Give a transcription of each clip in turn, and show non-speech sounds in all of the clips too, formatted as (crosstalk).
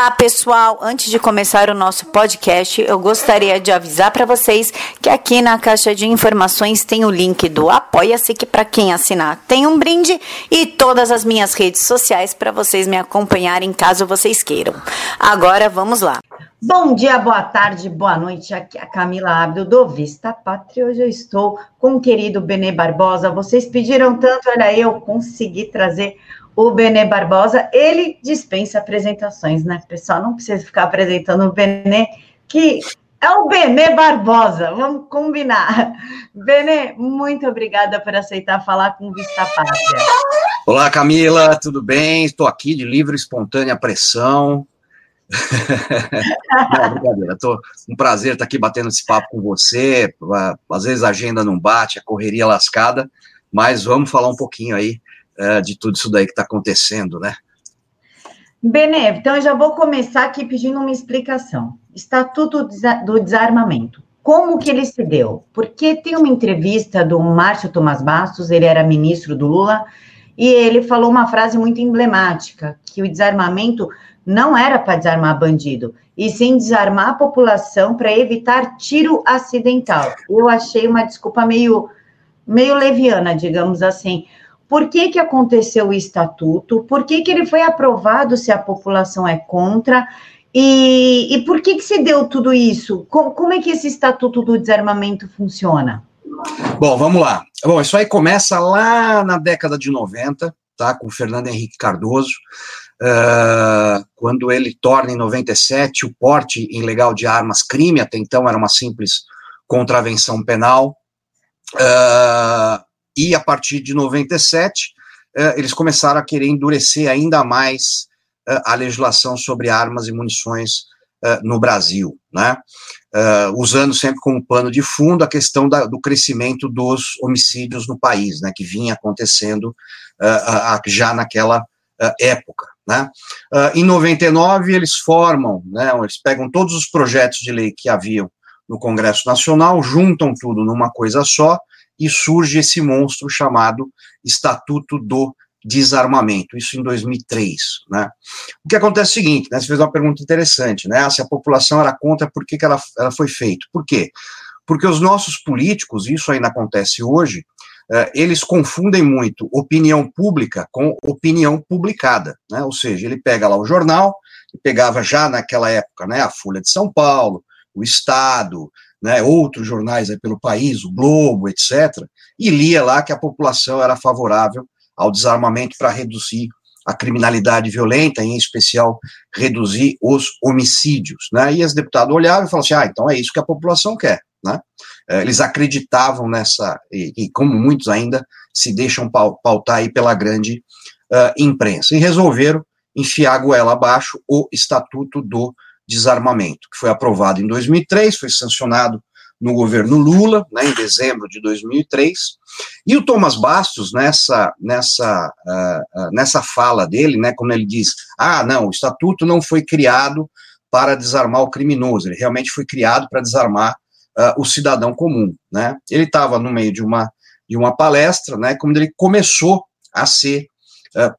Olá, pessoal! Antes de começar o nosso podcast, eu gostaria de avisar para vocês que aqui na caixa de informações tem o link do Apoia-se, que para quem assinar tem um brinde, e todas as minhas redes sociais para vocês me acompanharem caso vocês queiram. Agora vamos lá. Bom dia, boa tarde, boa noite. Aqui é a Camila Abdo do Vista Pátria. Hoje eu estou com o querido Benê Barbosa. Vocês pediram tanto, olha, eu consegui trazer o Benê Barbosa, ele dispensa apresentações, né, pessoal? Não precisa ficar apresentando o Benê, que é o Benê Barbosa, vamos combinar. Benê, muito obrigada por aceitar falar com Vista Pátria. Olá, Camila, tudo bem? Estou aqui de livre espontânea pressão. (laughs) não, brincadeira, tô, um prazer estar aqui batendo esse papo com você. Às vezes a agenda não bate, a correria lascada, mas vamos falar um pouquinho aí é, de tudo isso daí que está acontecendo, né? Benê, então eu já vou começar aqui pedindo uma explicação. Estatuto do Desarmamento. Como que ele se deu? Porque tem uma entrevista do Márcio Tomás Bastos, ele era ministro do Lula, e ele falou uma frase muito emblemática, que o desarmamento não era para desarmar bandido, e sim desarmar a população para evitar tiro acidental. Eu achei uma desculpa meio, meio leviana, digamos assim, por que, que aconteceu o estatuto, por que, que ele foi aprovado se a população é contra, e, e por que, que se deu tudo isso? Como, como é que esse estatuto do desarmamento funciona? Bom, vamos lá. Bom, isso aí começa lá na década de 90, tá, com o Fernando Henrique Cardoso, uh, quando ele torna em 97 o porte ilegal de armas crime, até então era uma simples contravenção penal, uh, e a partir de 97, eh, eles começaram a querer endurecer ainda mais eh, a legislação sobre armas e munições eh, no Brasil, né? usando sempre como pano de fundo a questão da, do crescimento dos homicídios no país, né, que vinha acontecendo já naquela época. Né? em 99, eles formam, né, eles pegam todos os projetos de lei que haviam no Congresso Nacional, juntam tudo numa coisa só e surge esse monstro chamado Estatuto do Desarmamento, isso em 2003, né? O que acontece é o seguinte, né, você fez uma pergunta interessante, né, se a população era contra, por que, que ela, ela foi feita? Por quê? Porque os nossos políticos, isso ainda acontece hoje, uh, eles confundem muito opinião pública com opinião publicada, né, ou seja, ele pega lá o jornal, pegava já naquela época, né, a Folha de São Paulo, o Estado, né, outros jornais pelo país, o Globo, etc., e lia lá que a população era favorável ao desarmamento para reduzir a criminalidade violenta, em especial reduzir os homicídios. Né? E as deputadas olhavam e falavam assim: ah, então é isso que a população quer. Né? É, eles acreditavam nessa, e, e como muitos ainda se deixam pautar aí pela grande uh, imprensa, e resolveram enfiar a goela abaixo o Estatuto do desarmamento, que foi aprovado em 2003, foi sancionado no governo Lula, né, em dezembro de 2003, e o Thomas Bastos, nessa, nessa, uh, uh, nessa fala dele, né, quando ele diz, ah, não, o estatuto não foi criado para desarmar o criminoso, ele realmente foi criado para desarmar uh, o cidadão comum, né, ele estava no meio de uma, de uma palestra, né, quando ele começou a ser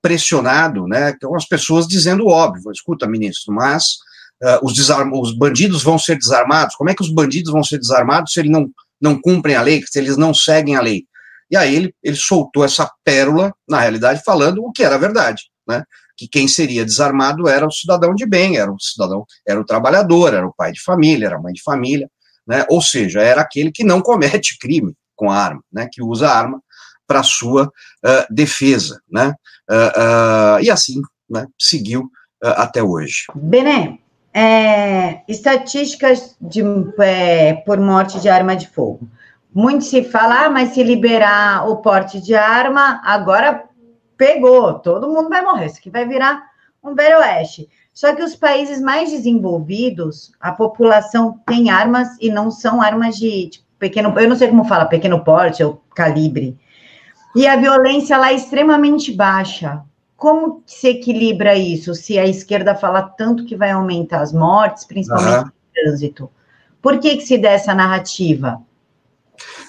pressionado, né, com as pessoas dizendo óbvio, escuta, ministro, mas uh, os, os bandidos vão ser desarmados? Como é que os bandidos vão ser desarmados se eles não, não cumprem a lei, se eles não seguem a lei? E aí ele, ele soltou essa pérola, na realidade, falando o que era verdade, né? Que quem seria desarmado era o cidadão de bem, era o cidadão, era o trabalhador, era o pai de família, era a mãe de família, né? Ou seja, era aquele que não comete crime com a arma, né? Que usa a arma para sua uh, defesa, né? Uh, uh, e assim, né? Seguiu até hoje. Bené, é, estatísticas de, é, por morte de arma de fogo. Muito se fala, ah, mas se liberar o porte de arma, agora pegou, todo mundo vai morrer, isso aqui vai virar um velho oeste. Só que os países mais desenvolvidos, a população tem armas e não são armas de tipo, pequeno, eu não sei como fala, pequeno porte ou calibre. E a violência lá é extremamente baixa. Como se equilibra isso? Se a esquerda fala tanto que vai aumentar as mortes, principalmente uhum. no trânsito, por que, que se dá essa narrativa?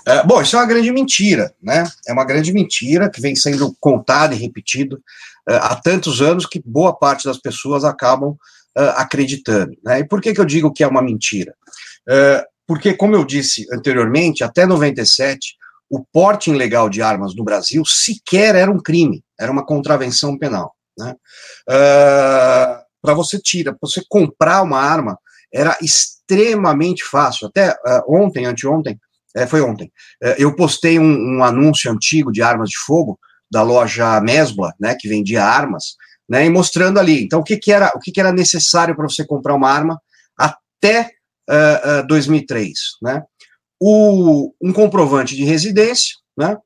É, bom, isso é uma grande mentira, né? É uma grande mentira que vem sendo contada e repetida é, há tantos anos que boa parte das pessoas acabam uh, acreditando. Né? E por que, que eu digo que é uma mentira? Uh, porque, como eu disse anteriormente, até 97, o porte ilegal de armas no Brasil sequer era um crime, era uma contravenção penal. Né? Uh, Para você tirar, você comprar uma arma era extremamente fácil. Até ontem, anteontem, é, foi ontem, eu postei um, um anúncio antigo de armas de fogo da loja Mesbla, né, que vendia armas, né, e mostrando ali. Então, o que, que era o que, que era necessário para você comprar uma arma até uh, uh, 2003, né? O, um comprovante de residência, né?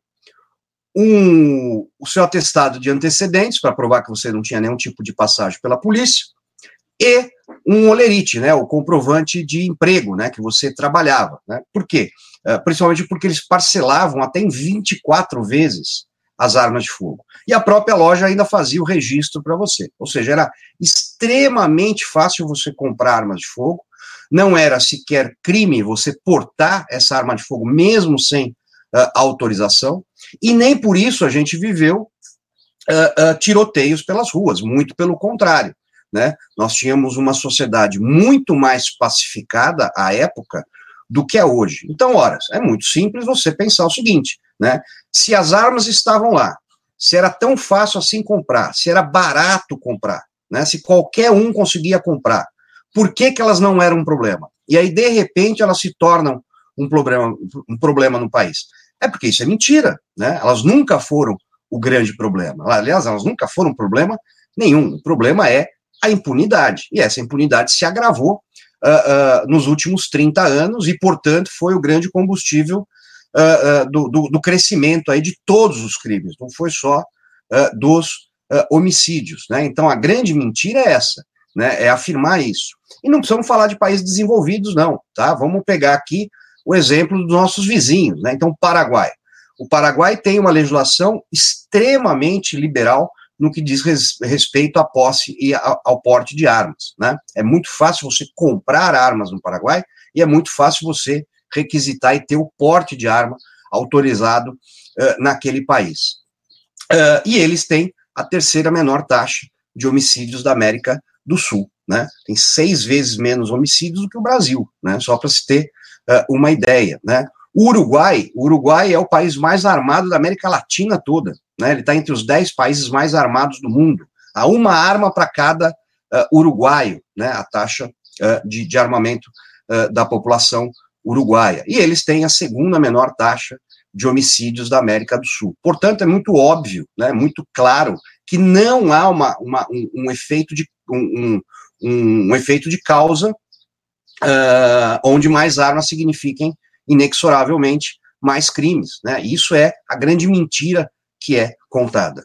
Um, o seu atestado de antecedentes para provar que você não tinha nenhum tipo de passagem pela polícia e um olerite, né, o comprovante de emprego, né, que você trabalhava, né? Por quê? Uh, principalmente porque eles parcelavam até em 24 vezes as armas de fogo. E a própria loja ainda fazia o registro para você. Ou seja, era extremamente fácil você comprar armas de fogo, não era sequer crime você portar essa arma de fogo, mesmo sem uh, autorização, e nem por isso a gente viveu uh, uh, tiroteios pelas ruas, muito pelo contrário. Né? Nós tínhamos uma sociedade muito mais pacificada à época do que é hoje. Então, ora, é muito simples você pensar o seguinte: né? Se as armas estavam lá, se era tão fácil assim comprar, se era barato comprar, né? se qualquer um conseguia comprar, por que, que elas não eram um problema? E aí, de repente, elas se tornam um problema, um problema no país. É porque isso é mentira, né? Elas nunca foram o grande problema. Aliás, elas nunca foram problema nenhum. O problema é a impunidade. E essa impunidade se agravou uh, uh, nos últimos 30 anos e, portanto, foi o grande combustível uh, do, do, do, crescimento aí de todos os crimes, não foi só dos homicídios. Né? Então, a grande mentira é essa, né? é afirmar isso. E não precisamos falar de países desenvolvidos, não. Tá? Vamos pegar aqui o exemplo dos nossos vizinhos. Né? Então, Paraguai. O Paraguai tem uma legislação extremamente liberal no que diz res, respeito à posse e ao, ao porte de armas. Né? É muito fácil você comprar armas no Paraguai e é muito fácil você requisitar e ter o porte de arma autorizado uh, naquele país. Uh, e eles têm a terceira menor taxa de homicídios da América do Sul, né? Tem seis vezes menos homicídios do que o Brasil, né? Só para se ter uma ideia, né? O Uruguai, o Uruguai é o país mais armado da América Latina toda, né? Ele está entre os dez países mais armados do mundo. Há uma arma para cada uruguaio, né? A taxa de, de, armamento da população uruguaia. E eles têm a segunda menor taxa de homicídios da América do Sul. Portanto, é muito óbvio, né, muito claro, que não há uma, uma um, um, efeito de, um, um, um efeito de causa uh, onde mais armas signifiquem inexoravelmente mais crimes. Né? Isso é a grande mentira que é contada.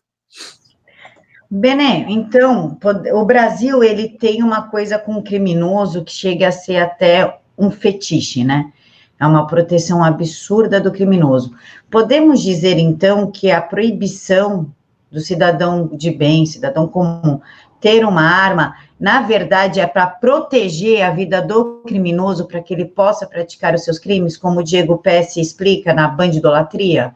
Bené, então, o Brasil ele tem uma coisa com o criminoso que chega a ser até um fetiche, né? É uma proteção absurda do criminoso. Podemos dizer, então, que a proibição do cidadão de bem, cidadão comum, ter uma arma, na verdade, é para proteger a vida do criminoso, para que ele possa praticar os seus crimes, como o Diego Pesce explica na bandidolatria?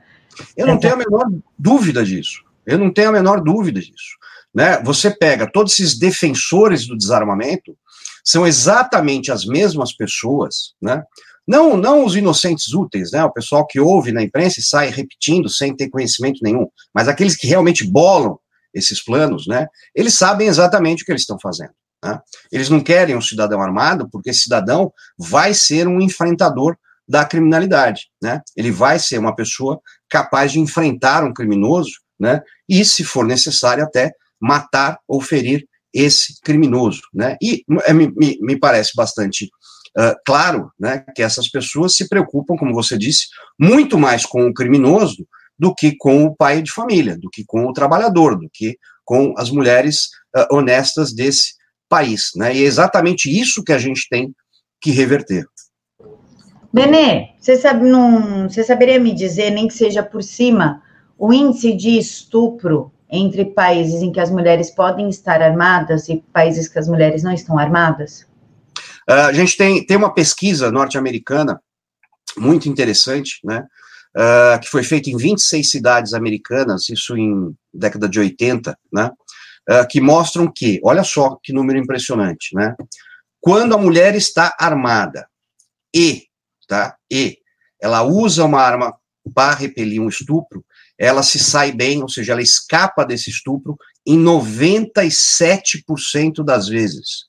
Eu não tenho a menor dúvida disso. Eu não tenho a menor dúvida disso. Né? Você pega todos esses defensores do desarmamento, são exatamente as mesmas pessoas, né? Não, não os inocentes úteis, né? O pessoal que ouve na imprensa e sai repetindo sem ter conhecimento nenhum, mas aqueles que realmente bolam esses planos, né? Eles sabem exatamente o que eles estão fazendo. Né? Eles não querem um cidadão armado, porque esse cidadão vai ser um enfrentador da criminalidade, né? Ele vai ser uma pessoa capaz de enfrentar um criminoso, né? E, se for necessário, até matar ou ferir esse criminoso, né? E é, me, me parece bastante uh, claro, né, que essas pessoas se preocupam, como você disse, muito mais com o criminoso do que com o pai de família, do que com o trabalhador, do que com as mulheres uh, honestas desse país, né? E é exatamente isso que a gente tem que reverter. Benê, você, sabe, não, você saberia me dizer, nem que seja por cima, o índice de estupro entre países em que as mulheres podem estar armadas e países que as mulheres não estão armadas? Uh, a gente tem, tem uma pesquisa norte-americana muito interessante, né? Uh, que foi feita em 26 cidades americanas, isso em década de 80, né? Uh, que mostram que, olha só que número impressionante, né? Quando a mulher está armada e, tá? E ela usa uma arma para repelir um estupro, ela se sai bem, ou seja, ela escapa desse estupro em 97% das vezes.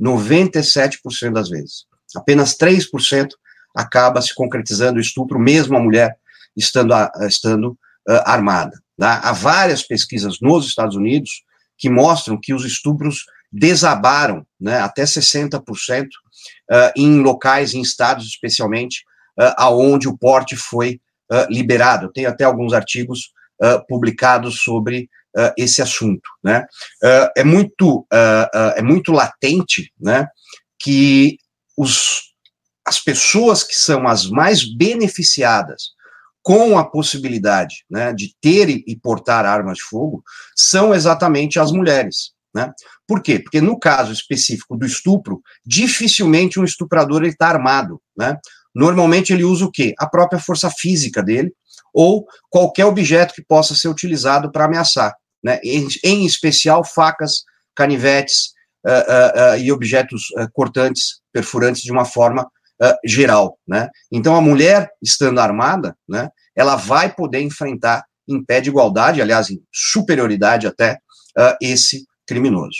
97% das vezes. Apenas 3% acaba se concretizando o estupro, mesmo a mulher estando, estando uh, armada. Tá? Há várias pesquisas nos Estados Unidos que mostram que os estupros desabaram né, até 60% uh, em locais, em estados especialmente, uh, aonde o porte foi uh, liberado. Eu tenho até alguns artigos uh, publicados sobre esse assunto. Né? é, muito, é muito latente né, que os, as pessoas que são as mais beneficiadas com a possibilidade né, de ter e portar armas de fogo são exatamente as mulheres. Né? Por quê? Porque no caso específico do estupro, dificilmente um estuprador está armado. Né? Normalmente ele usa o quê? A própria força física dele ou qualquer objeto que possa ser utilizado para ameaçar, né? Em, em, especial facas, canivetes uh, uh, uh, e objetos cortantes, perfurantes de uma forma geral, né? Então a mulher estando armada, né? Ela vai poder enfrentar em pé de igualdade, aliás, em superioridade até esse criminoso.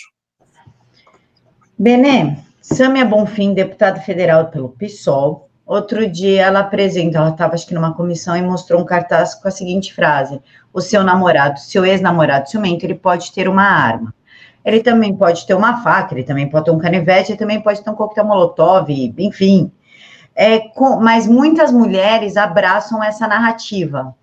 Bené, Sâmia Bonfim, deputada federal pelo PSOL, Outro dia ela apresenta, ela estava acho que numa comissão e mostrou um cartaz com a seguinte frase: o seu namorado, seu ex-namorado ciumento, ele pode ter uma arma. Ele também pode ter uma faca, ele também pode ter um canivete, ele também pode ter um coquetel molotov, enfim. É, com, mas muitas mulheres abraçam essa narrativa.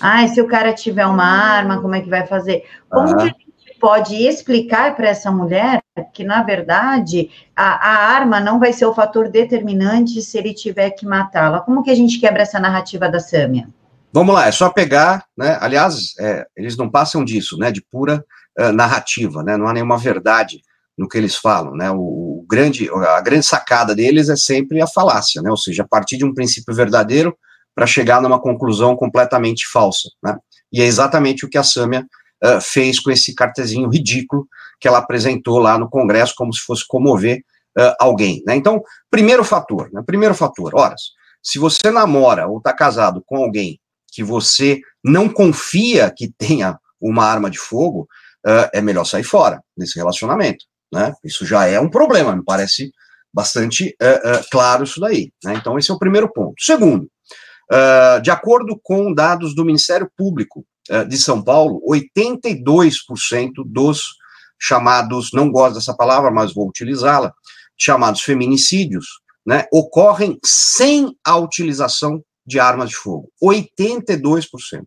Ah, se o cara tiver uma arma, como é que vai fazer? Como uhum. que a gente pode explicar para essa mulher que, na verdade, a, a, arma não vai ser o fator determinante se ele tiver que matá-la. Como que a gente quebra essa narrativa da Sâmia? Vamos lá, é só pegar, né? Aliás, é, eles não passam disso, né? De pura uh, narrativa, né? Não há nenhuma verdade no que eles falam, né? O, o, grande, a grande sacada deles é sempre a falácia, né? Ou seja, a partir de um princípio verdadeiro para chegar numa conclusão completamente falsa, né? E é exatamente o que a Sâmia uh, fez com esse cartezinho ridículo que ela apresentou lá no Congresso, como se fosse comover uh, alguém. Né? Então, primeiro fator, né? primeiro fator, horas, se você namora ou está casado com alguém que você não confia que tenha uma arma de fogo, uh, é melhor sair fora desse relacionamento. Né? Isso já é um problema, me parece bastante uh, uh, claro isso daí. Né? Então, esse é o primeiro ponto. Segundo, de acordo com dados do Ministério Público de São Paulo, 82% dos chamados, não gosto dessa palavra, mas vou utilizá-la, chamados feminicídios, né, ocorrem sem a utilização de armas de fogo, 82%.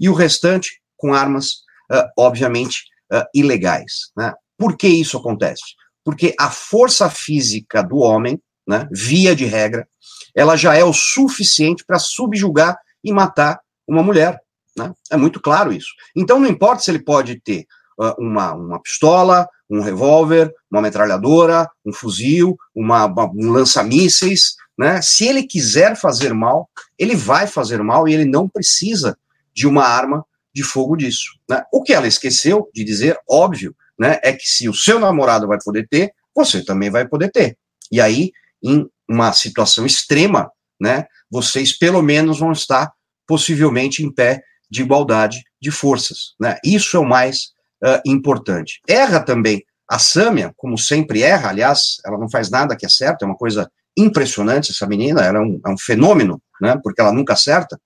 E o restante com armas, uh, obviamente, uh, ilegais. Né? Por que isso acontece? Porque a força física do homem, né, via de regra, ela já é o suficiente para subjugar e matar uma mulher. Né? É muito claro isso. Então, não importa se ele pode ter ah, uma, uma pistola, um revólver, uma metralhadora, um fuzil, uma, uma um lança-mísseis, né? Se ele quiser fazer mal, ele vai fazer mal e ele não precisa de uma arma de fogo disso. Né? O que ela esqueceu de dizer, óbvio, né, é que se o seu namorado vai poder ter, você também vai poder ter. E aí, em uma situação extrema, né, vocês pelo menos vão estar possivelmente em pé de igualdade de forças. Né? Isso é o mais uh, importante. Erra também a Sâmia, como sempre erra, aliás, ela não faz nada que é certo, é uma coisa impressionante essa menina, ela é um, é um fenômeno, né, porque ela nunca acerta,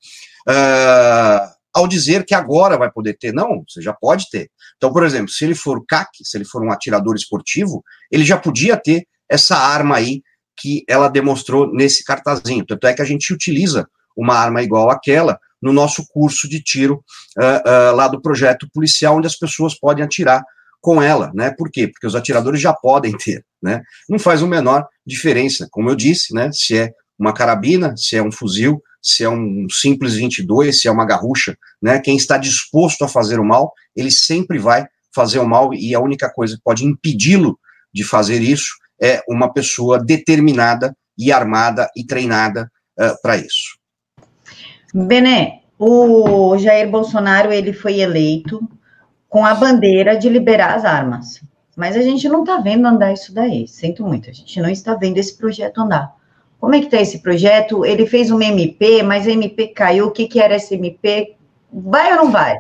uh, ao dizer que agora vai poder ter, não, você já pode ter. Então, por exemplo, se ele for CAC, se ele for um atirador esportivo, ele já podia ter essa arma aí que ela demonstrou nesse cartazinho, tanto é que a gente utiliza uma arma igual àquela no nosso curso de tiro uh, uh, lá do projeto policial, onde as pessoas podem atirar com ela, né? Por quê? Porque os atiradores já podem ter, né? Não faz a menor diferença, como eu disse, né? Se é uma carabina, se é um fuzil, se é um simples 22, se é uma garrucha, né? Quem está disposto a fazer o mal, ele sempre vai fazer o mal e a única coisa que pode impedi-lo de fazer isso é uma pessoa determinada e armada e treinada uh, para isso. Bené, o Jair Bolsonaro ele foi eleito com a bandeira de liberar as armas. Mas a gente não está vendo andar isso daí. Sinto muito, a gente não está vendo esse projeto andar. Como é que está esse projeto? Ele fez uma MP, mas a MP caiu. O que, que era essa MP? Vai ou não vai?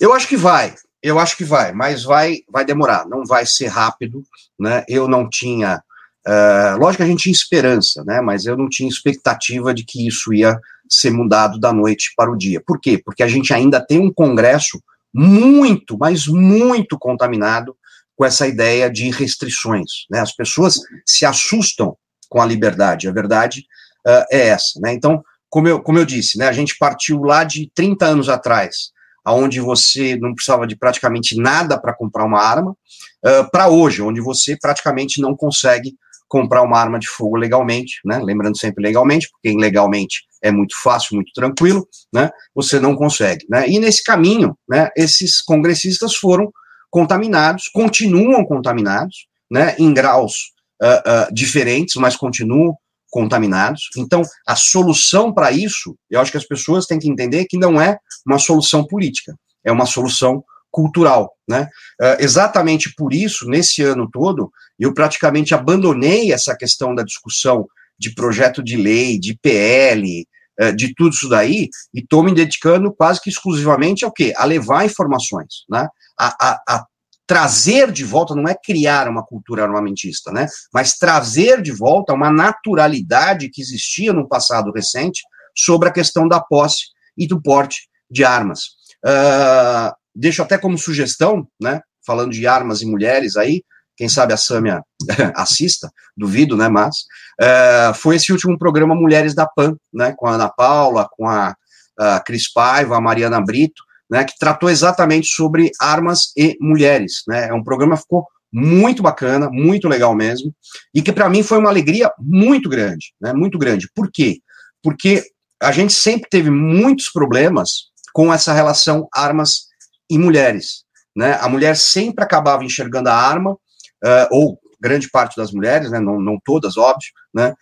Eu acho que vai. Eu acho que vai, mas vai, vai demorar. Não vai ser rápido, né? Eu não tinha, uh, lógico que a gente tinha esperança, né? Mas eu não tinha expectativa de que isso ia ser mudado da noite para o dia. Por quê? Porque a gente ainda tem um Congresso muito, mas muito contaminado com essa ideia de restrições. Né? As pessoas se assustam com a liberdade. A verdade uh, é essa. Né? Então, como eu, como eu disse, né, a gente partiu lá de 30 anos atrás, aonde você não precisava de praticamente nada para comprar uma arma, uh, para hoje, onde você praticamente não consegue comprar uma arma de fogo legalmente, né? Lembrando sempre legalmente, porque ilegalmente é muito fácil, muito tranquilo, né? Você não consegue, né? E nesse caminho, né? Esses congressistas foram contaminados, continuam contaminados, né? Em graus uh, diferentes, mas continuam contaminados. Então, a solução para isso, eu acho que as pessoas têm que entender que não é uma solução política, é uma solução cultural, né? Uh, exatamente por isso, nesse ano todo, eu praticamente abandonei essa questão da discussão de projeto de lei, de PL, uh, de tudo isso daí, e estou me dedicando quase que exclusivamente ao quê? A levar informações, né? A, a, a trazer de volta, não é criar uma cultura armamentista, né? Mas trazer de volta uma naturalidade que existia no passado recente sobre a questão da posse e do porte de armas. Uh, deixo até como sugestão, né? Falando de armas e mulheres aí, quem sabe a Sâmia (laughs) assista, duvido, né? Mas uh, foi esse último programa Mulheres da PAN, né? Com a Ana Paula, com a, a Cris Paiva, a Mariana Brito, né, que tratou exatamente sobre armas e mulheres. Né? É um programa que ficou muito bacana, muito legal mesmo, e que para mim foi uma alegria muito grande, né, muito grande. Por quê? Porque a gente sempre teve muitos problemas com essa relação armas e mulheres. Né? A mulher sempre acabava enxergando a arma, uh, ou grande parte das mulheres, né, não, não todas, óbvio, né,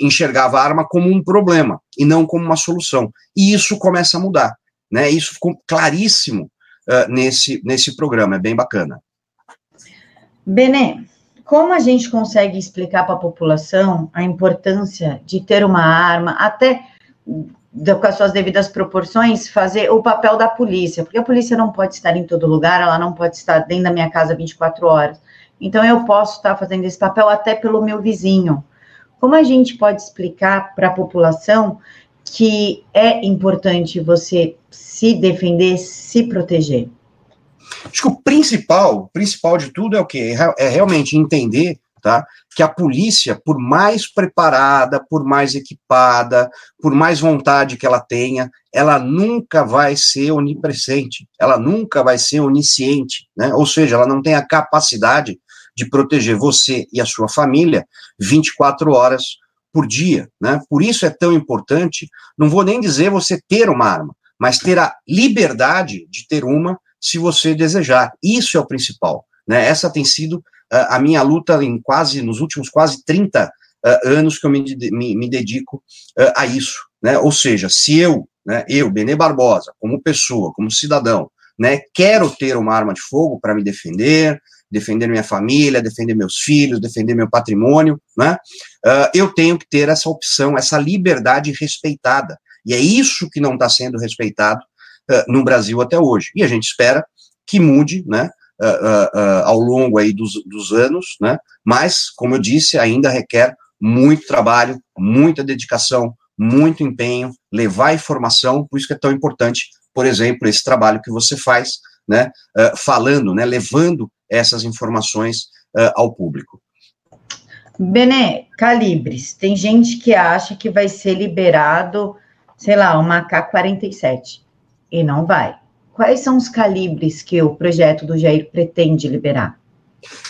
enxergava a arma como um problema e não como uma solução. E isso começa a mudar. Né? Isso ficou claríssimo uh, nesse, nesse programa, é bem bacana. Benê, como a gente consegue explicar para a população a importância de ter uma arma, até com as suas devidas proporções, fazer o papel da polícia, porque a polícia não pode estar em todo lugar, ela não pode estar dentro da minha casa 24 horas. Então, eu posso estar fazendo esse papel até pelo meu vizinho. Como a gente pode explicar para a população que é importante você se defender, se proteger? Acho que o principal, principal de tudo é o quê? É, é realmente entender tá, que a polícia, por mais preparada, por mais equipada, por mais vontade que ela tenha, ela nunca vai ser onipresente, ela nunca vai ser onisciente, né? ou seja, ela não tem a capacidade de proteger você e a sua família 24 horas por dia, né? Por isso é tão importante, não vou nem dizer você ter uma arma, mas ter a liberdade de ter uma se você desejar. Isso é o principal, né? Essa tem sido uh, a minha luta em quase, nos últimos quase 30 uh, ah, anos que eu me, me, me dedico uh, a isso, né? Ou seja, se eu, né, eu, Benê Barbosa, como pessoa, como cidadão, né, quero ter uma arma de fogo para me defender, defender minha família, defender meus filhos, defender meu patrimônio, né? Uh, eu tenho que ter essa opção, essa liberdade respeitada. E é isso que não está sendo respeitado uh, no Brasil até hoje. E a gente espera que mude, né? Uh, ao longo aí dos, dos anos, né? Mas, como eu disse, ainda requer muito trabalho, muita dedicação, muito empenho, levar informação, por isso que é tão importante, por exemplo, esse trabalho que você faz, né, uh, falando, né, levando essas informações uh, ao público. Bené, calibres. Tem gente que acha que vai ser liberado, sei lá, uma AK-47 e não vai. Quais são os calibres que o projeto do Jair pretende liberar?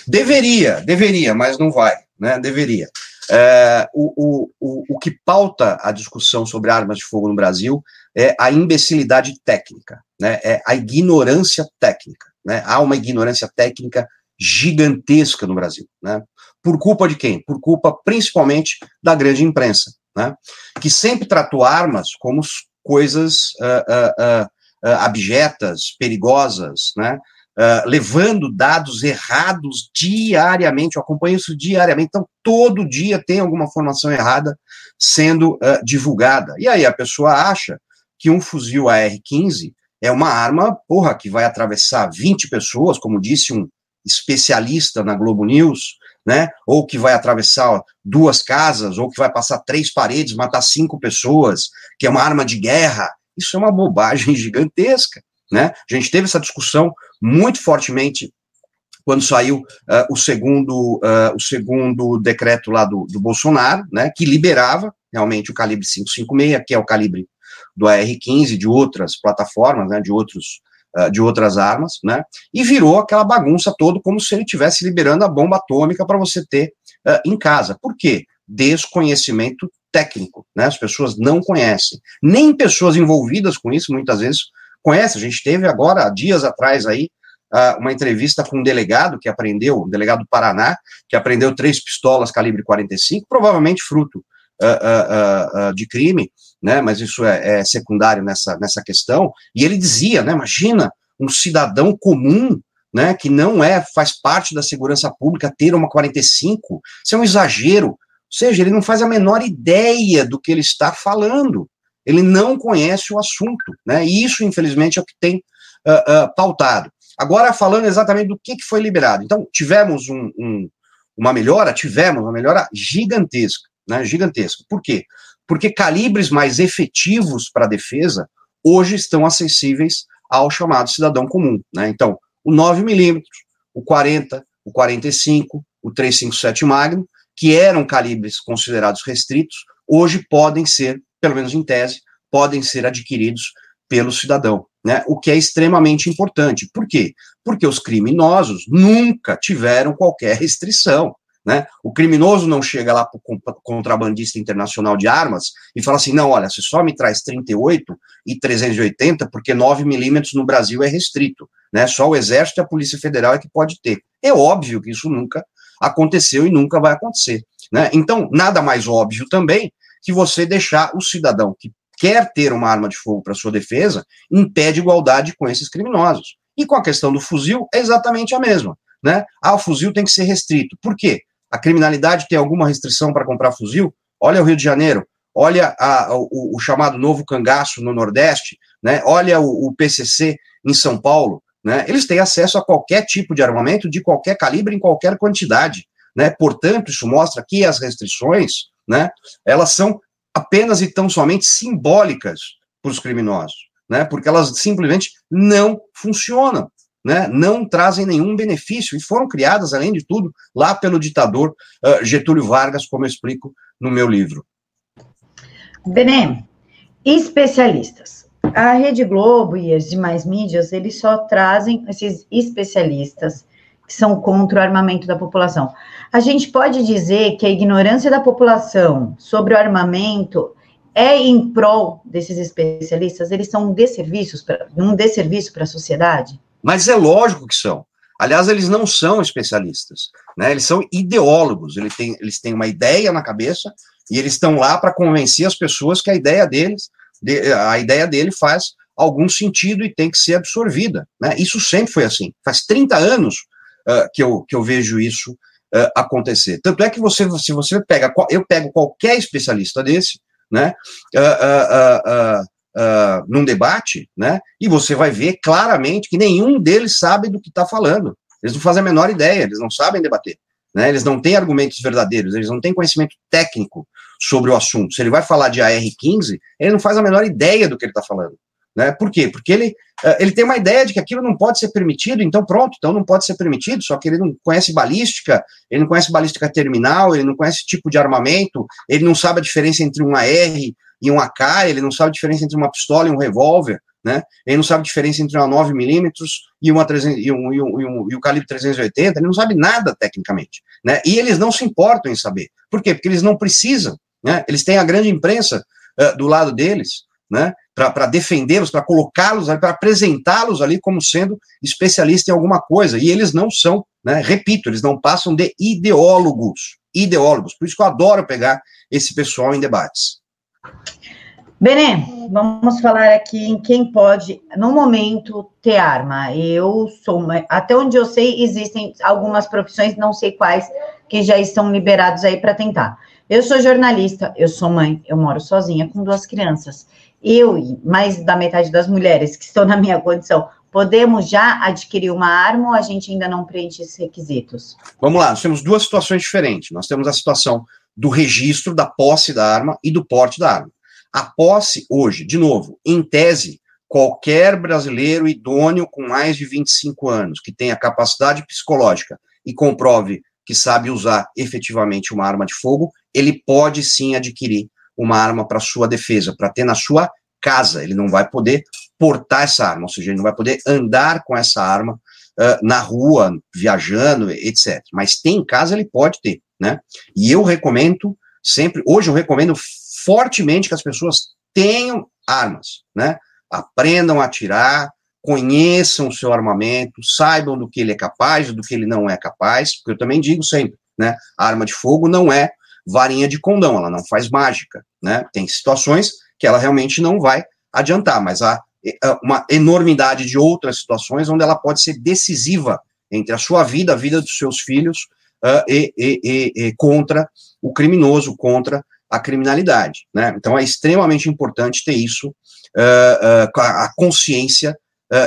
Deveria, deveria, mas não vai, né? Deveria. É, o, o, o, que pauta a discussão sobre armas de fogo no Brasil é a imbecilidade técnica, né? é a ignorância técnica. Né? Há uma ignorância técnica gigantesca no Brasil. Né? Por culpa de quem? Por culpa principalmente da grande imprensa, né? que sempre tratou armas como coisas uh, uh, uh, abjetas, perigosas, né? Uh, levando dados errados diariamente, eu acompanho isso diariamente, então todo dia tem alguma formação errada sendo uh, divulgada. E aí a pessoa acha que um fuzil AR-15 é uma arma, porra, que vai atravessar 20 pessoas, como disse um especialista na Globo News, né? Ou que vai atravessar duas casas, ou que vai passar três paredes, matar cinco pessoas, que é uma arma de guerra. Isso é uma bobagem (laughs) gigantesca, né? A gente teve essa discussão muito fortemente quando saiu uh, o segundo uh, o segundo decreto lá do, do Bolsonaro, né? Que liberava realmente o calibre 556, que é o calibre do AR-15, de outras plataformas, né? De outros de outras armas, né? E virou aquela bagunça toda como se ele estivesse liberando a bomba atômica para você ter uh, em casa. Por quê? Desconhecimento técnico, né? As pessoas não conhecem. Nem pessoas envolvidas com isso, muitas vezes, conhecem. A gente teve agora, dias atrás aí, uh, uma entrevista com um delegado que aprendeu, um delegado do Paraná, que aprendeu três pistolas calibre 45, provavelmente fruto uh, de crime, né, mas isso é, é, secundário nessa, nessa questão, e ele dizia, né, imagina um cidadão comum, né, que não é, faz parte da segurança pública, ter uma 45, isso é um exagero, ou seja, ele não faz a menor ideia do que ele está falando, ele não conhece o assunto, né, e isso, infelizmente, é o que tem uh, uh, pautado. Agora, falando exatamente do que, que foi liberado. Então, tivemos um, um, uma melhora, tivemos uma melhora gigantesca né, gigantesca. Por quê? Porque calibres mais efetivos para a defesa hoje estão acessíveis ao chamado cidadão comum. Né? Então, o 9mm, o 40, o 45, o 357 Magnum, que eram calibres considerados restritos, hoje podem ser, pelo menos em tese, podem ser adquiridos pelo cidadão, né? O que é extremamente importante. Por quê? Porque os criminosos nunca tiveram qualquer restrição. Né? O criminoso não chega lá para o contrabandista internacional de armas e fala assim: não, olha, você só me traz 38 e 380 porque 9 milímetros no Brasil é restrito. Né? Só o Exército e a Polícia Federal é que pode ter. É óbvio que isso nunca aconteceu e nunca vai acontecer. Né? Então, nada mais óbvio também que você deixar o cidadão que quer ter uma arma de fogo para sua defesa em pé de igualdade com esses criminosos. E com a questão do fuzil, é exatamente a mesma. Né? Ah, o fuzil tem que ser restrito. Por quê? A criminalidade tem alguma restrição para comprar fuzil? Olha o Rio de Janeiro, olha a, o, o, chamado novo cangaço no Nordeste, né? olha o, o, PCC em São Paulo. Né? Eles têm acesso a qualquer tipo de armamento, de qualquer calibre, em qualquer quantidade. Né? Portanto, isso mostra que as restrições né, elas são apenas e tão somente simbólicas para os criminosos, né? porque elas simplesmente não funcionam né, não trazem nenhum benefício e foram criadas, além de tudo, lá pelo ditador uh, Getúlio Vargas, como eu explico no meu livro. Benem, especialistas. A Rede Globo e as demais mídias, eles só trazem esses especialistas que são contra o armamento da população. A gente pode dizer que a ignorância da população sobre o armamento é em prol desses especialistas? Eles são um desserviço para um desserviço para a sociedade? Mas é lógico que são. Aliás, eles não são especialistas, né? Eles são ideólogos. Eles têm, eles têm uma ideia na cabeça e eles estão lá para convencer as pessoas que a ideia deles, de, a ideia dele faz algum sentido e tem que ser absorvida, né? Isso sempre foi assim. Faz 30 anos uh, que, eu, que eu vejo isso uh, acontecer. Tanto é que você, se você pega, eu pego qualquer especialista desse, né? Uh, uh, num debate, né? E você vai ver claramente que nenhum deles sabe do que está falando. Eles não fazem a menor ideia, eles não sabem debater. Né? Eles não têm argumentos verdadeiros, eles não têm conhecimento técnico sobre o assunto. Se ele vai falar de AR-15, ele não faz a menor ideia do que ele está falando. Né? Por quê? Porque ele, uh, ele tem uma ideia de que aquilo não pode ser permitido, então pronto, então não pode ser permitido, só que ele não conhece balística, ele não conhece balística terminal, ele não conhece tipo de armamento, ele não sabe a diferença entre um AR e um AK, ele não sabe a diferença entre uma pistola e um revólver, né? Ele não sabe a diferença entre uma 9mm e, uma 300, e, um, e, um, e, um, e o calibre 380, ele não sabe nada tecnicamente, né? E eles não se importam em saber. Por quê? Porque eles não precisam, né? Eles têm a grande imprensa uh, do lado deles, né? Para defendê-los, para colocá-los, para apresentá-los ali como sendo especialista em alguma coisa. E eles não são, né? Repito, eles não passam de ideólogos. Ideólogos. Por isso que eu adoro pegar esse pessoal em debates. Benê, vamos falar aqui em quem pode, no momento, ter arma. Eu sou, até onde eu sei, existem algumas profissões, não sei quais, que já estão liberados aí para tentar. Eu sou jornalista, eu sou mãe, eu moro sozinha com duas crianças. Eu e mais da metade das mulheres que estão na minha condição, podemos já adquirir uma arma ou a gente ainda não preenche esses requisitos? Vamos lá, nós temos duas situações diferentes. Nós temos a situação do registro da posse da arma e do porte da arma. A posse, hoje, de novo, em tese, qualquer brasileiro idôneo com mais de 25 anos, que tenha capacidade psicológica e comprove que sabe usar efetivamente uma arma de fogo, ele pode sim adquirir uma arma para sua defesa, para ter na sua casa. Ele não vai poder portar essa arma, ou seja, ele não vai poder andar com essa arma uh, na rua, viajando, etc. Mas tem em casa, ele pode ter, né? E eu recomendo sempre, hoje eu recomendo fortemente que as pessoas tenham armas, né? Aprendam a atirar, conheçam o seu armamento, saibam do que ele é capaz, do que ele não é capaz, porque eu também digo sempre, né? A arma de fogo não é varinha de condão, ela não faz mágica, né? Tem situações que ela realmente não vai adiantar, mas há uma enormidade de outras situações onde ela pode ser decisiva entre a sua vida, a vida dos seus filhos uh, e, e, e, contra o criminoso, contra a criminalidade. Né? Então é extremamente importante ter isso, uh, uh, a consciência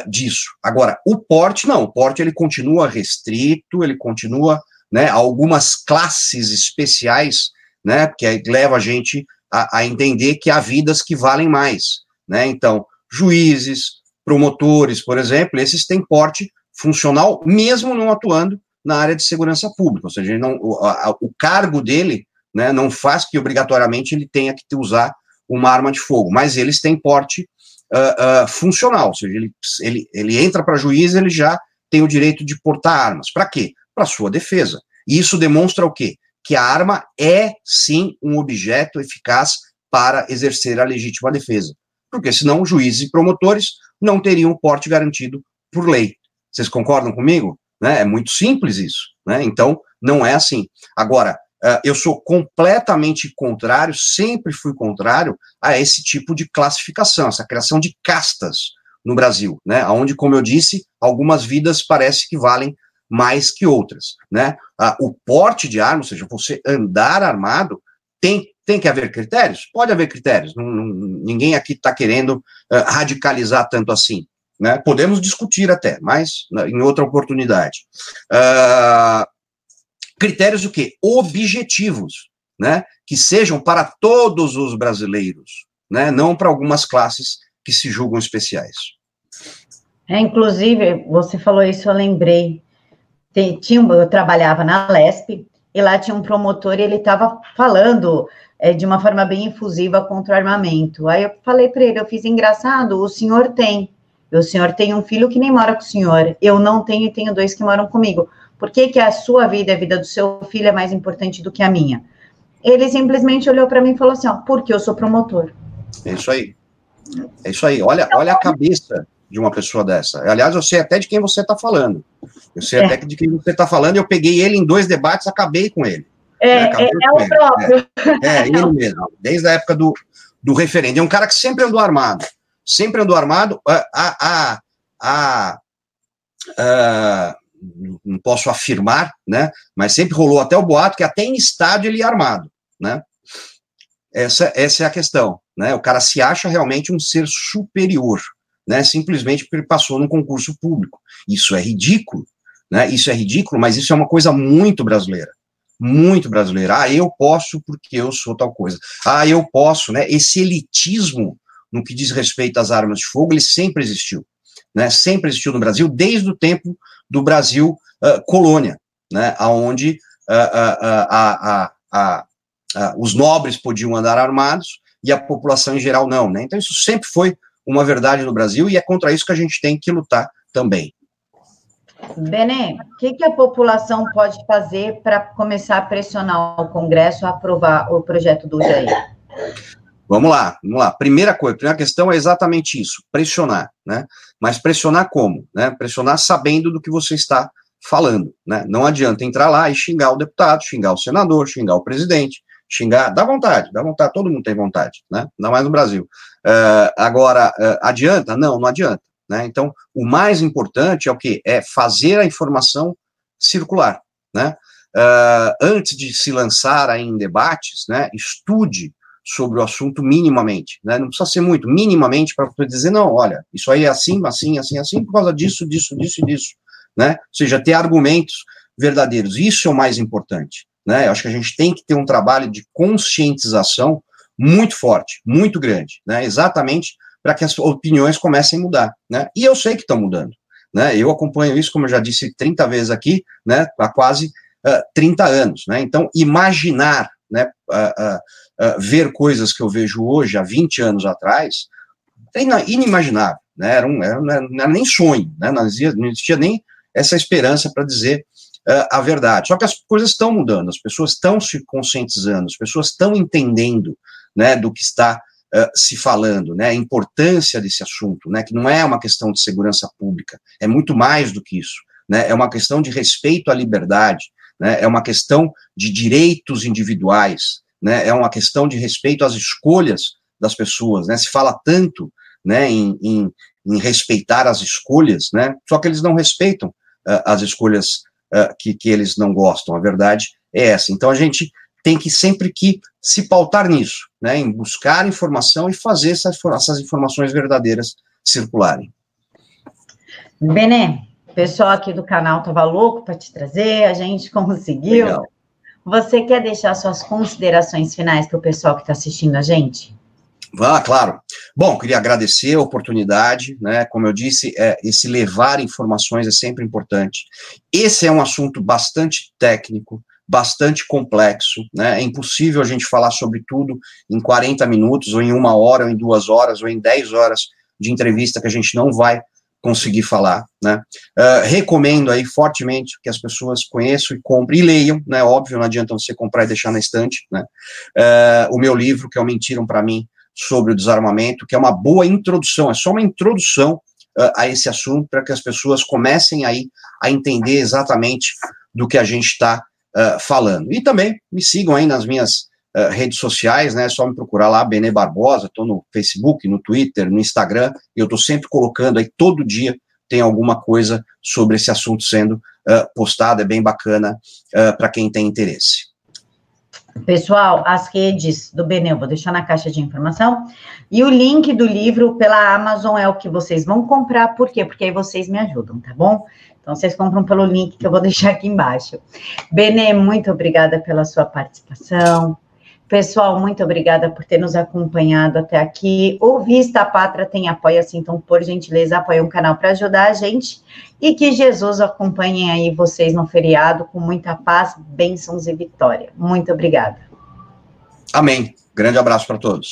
disso. Agora, o porte não, o porte ele continua restrito, ele continua, né, algumas classes especiais, né, que leva a gente a, a entender que há vidas que valem mais, né? Então, juízes, promotores, por exemplo, esses têm porte funcional, mesmo não atuando na área de segurança pública, ou seja, não, o, a, o cargo dele né, não faz que obrigatoriamente ele tenha que usar uma arma de fogo, mas eles têm porte uh, uh, funcional, ou seja, ele, ele, ele entra para juiz, ele já tem o direito de portar armas. Para quê? Para sua defesa. E isso demonstra o quê? Que a arma é, sim, um objeto eficaz para exercer a legítima defesa. Porque senão juízes e promotores não teriam porte garantido por lei. Vocês concordam comigo? Né? É muito simples isso. Né? Então, não é assim. Agora, Uh, eu sou completamente contrário, sempre fui contrário a esse tipo de classificação, essa criação de castas no Brasil, né? Onde, como eu disse, algumas vidas parece que valem mais que outras, né? O porte de arma, ou seja, você andar armado, tem, tem que haver critérios? Pode haver critérios, não, não, ninguém aqui está querendo uh, radicalizar tanto assim, né? Podemos discutir até, mas em outra oportunidade. Uh, critérios o quê? Objetivos, né? Que sejam para todos os brasileiros, né? Não para algumas classes que se julgam especiais. É, inclusive, você falou isso, eu lembrei. Tem, tinha, eu trabalhava na Lesp e lá tinha um promotor e ele estava falando é, de uma forma bem infusiva contra o armamento. Aí eu falei para ele, eu fiz engraçado, o senhor tem. O senhor tem um filho que nem mora com o senhor. Eu não tenho e tenho dois que moram comigo. Por que, que a sua vida e a vida do seu filho é mais importante do que a minha? Ele simplesmente olhou para mim e falou assim: ó, porque eu sou promotor. É isso aí. É isso aí. Olha, olha a cabeça de uma pessoa dessa. Aliás, eu sei até de quem você está falando. Eu sei é. até de quem você está falando. Eu peguei ele em dois debates, acabei com ele. É, né? é, é o próprio. É, é, ele mesmo. Desde a época do, do referendo. É um cara que sempre andou armado. Sempre andou armado. A, a, a, não posso afirmar, né? Mas sempre rolou até o boato que até em estádio ele ia armado, né? Essa, essa é a questão, né? O cara se acha realmente um ser superior, né? Simplesmente porque ele passou num concurso público. Isso é ridículo, né? Isso é ridículo, mas isso é uma coisa muito brasileira. Muito brasileira. Ah, eu posso porque eu sou tal coisa. Ah, eu posso, né? Esse elitismo no que diz respeito às armas de fogo, ele sempre existiu, né? Sempre existiu no Brasil desde o tempo do Brasil uh, colônia, né, onde uh, uh, os nobres podiam andar armados e a população em geral não. Né? Então, isso sempre foi uma verdade no Brasil e é contra isso que a gente tem que lutar também. Benê, o que, que, a população pode fazer para começar a pressionar o Congresso a aprovar o projeto do Jair? Vamos lá, vamos lá. Primeira coisa, primeira questão é exatamente isso, pressionar, né? Mas pressionar como? Né? Pressionar sabendo do que você está falando, né? Não adianta entrar lá e xingar o deputado, xingar o senador, xingar o presidente, xingar, dá vontade, dá vontade, todo mundo tem vontade, né? Não mais no Brasil. Uh, agora, uh, adianta? Não, não adianta. Né? Então, o mais importante é o que? É fazer a informação circular. Né? Uh, antes de se lançar em debates, né, estude sobre o assunto minimamente, né? Não precisa ser muito, minimamente, para dizer, não, olha, isso aí é assim, assim, assim, assim, por causa disso, disso, disso e disso, né? Ou seja, ter argumentos verdadeiros. Isso é o mais importante, né? Eu acho que a gente tem que ter um trabalho de conscientização muito forte, muito grande, né? Exatamente para que as opiniões comecem a mudar, né? E eu sei que estão mudando, né? Eu acompanho isso, como eu já disse 30 vezes aqui, né? Há quase uh, 30 anos, né? Então, imaginar, né? Uh, uh, ver coisas que eu vejo hoje, há 20 anos atrás, é inimaginável, né? Era um, era, não era nem sonho, né? Não existia, não existia nem essa esperança para dizer uh, a verdade. Só que as coisas estão mudando, as pessoas estão se conscientizando, as pessoas estão entendendo, né, do que está uh, se falando, né, a importância desse assunto, né, que não é uma questão de segurança pública, é muito mais do que isso, né, é uma questão de respeito à liberdade, né, é uma questão de direitos individuais, né, é uma questão de respeito às escolhas das pessoas, né, se fala tanto, né, em, em, em respeitar as escolhas, né, só que eles não respeitam uh, as escolhas uh, que, que eles não gostam, a verdade é essa. Então a gente tem que sempre que se pautar nisso, né, em buscar informação e fazer essas, essas informações verdadeiras circularem. Benê, o pessoal aqui do canal estava louco para te trazer, a gente (laughs) conseguiu. Legal. Você quer deixar suas considerações finais para o pessoal que está assistindo a gente? Vá, claro. Bom, queria agradecer a oportunidade, né? Como eu disse, é, esse levar informações é sempre importante. Esse é um assunto bastante técnico, bastante complexo, né? É impossível a gente falar sobre tudo em 40 minutos, ou em uma hora, ou em duas horas, ou em 10 horas de entrevista que a gente não vai conseguir falar, né? Uh, recomendo aí fortemente que as pessoas conheçam e comprem e leiam, né? Óbvio, não adianta você comprar e deixar na estante, né? Uh, o meu livro, que é o Mentiram para mim sobre o desarmamento, que é uma boa introdução, é só uma introdução uh, a esse assunto para que as pessoas comecem aí a entender exatamente do que a gente está falando. E também me sigam aí nas minhas uh, redes sociais, né? É só me procurar lá, Benê Barbosa, estou no Facebook, no Twitter, no Instagram, e eu estou sempre colocando aí, todo dia tem alguma coisa sobre esse assunto sendo uh, postado, é bem bacana para quem tem interesse. Pessoal, as redes do Benê, eu vou deixar na caixa de informação. E o link do livro pela Amazon é o que vocês vão comprar. Por quê? Porque aí vocês me ajudam, tá bom? Então, vocês compram pelo link que eu vou (laughs) deixar aqui embaixo. Benê, muito obrigada pela sua participação. Pessoal, muito obrigada por ter nos acompanhado até aqui. O Vista Pátria tem apoia-se, então, por gentileza, apoie um canal para ajudar a gente. E que Jesus acompanhe aí vocês no feriado com muita paz, bênçãos e vitória. Muito obrigada. Amém. Grande abraço para todos.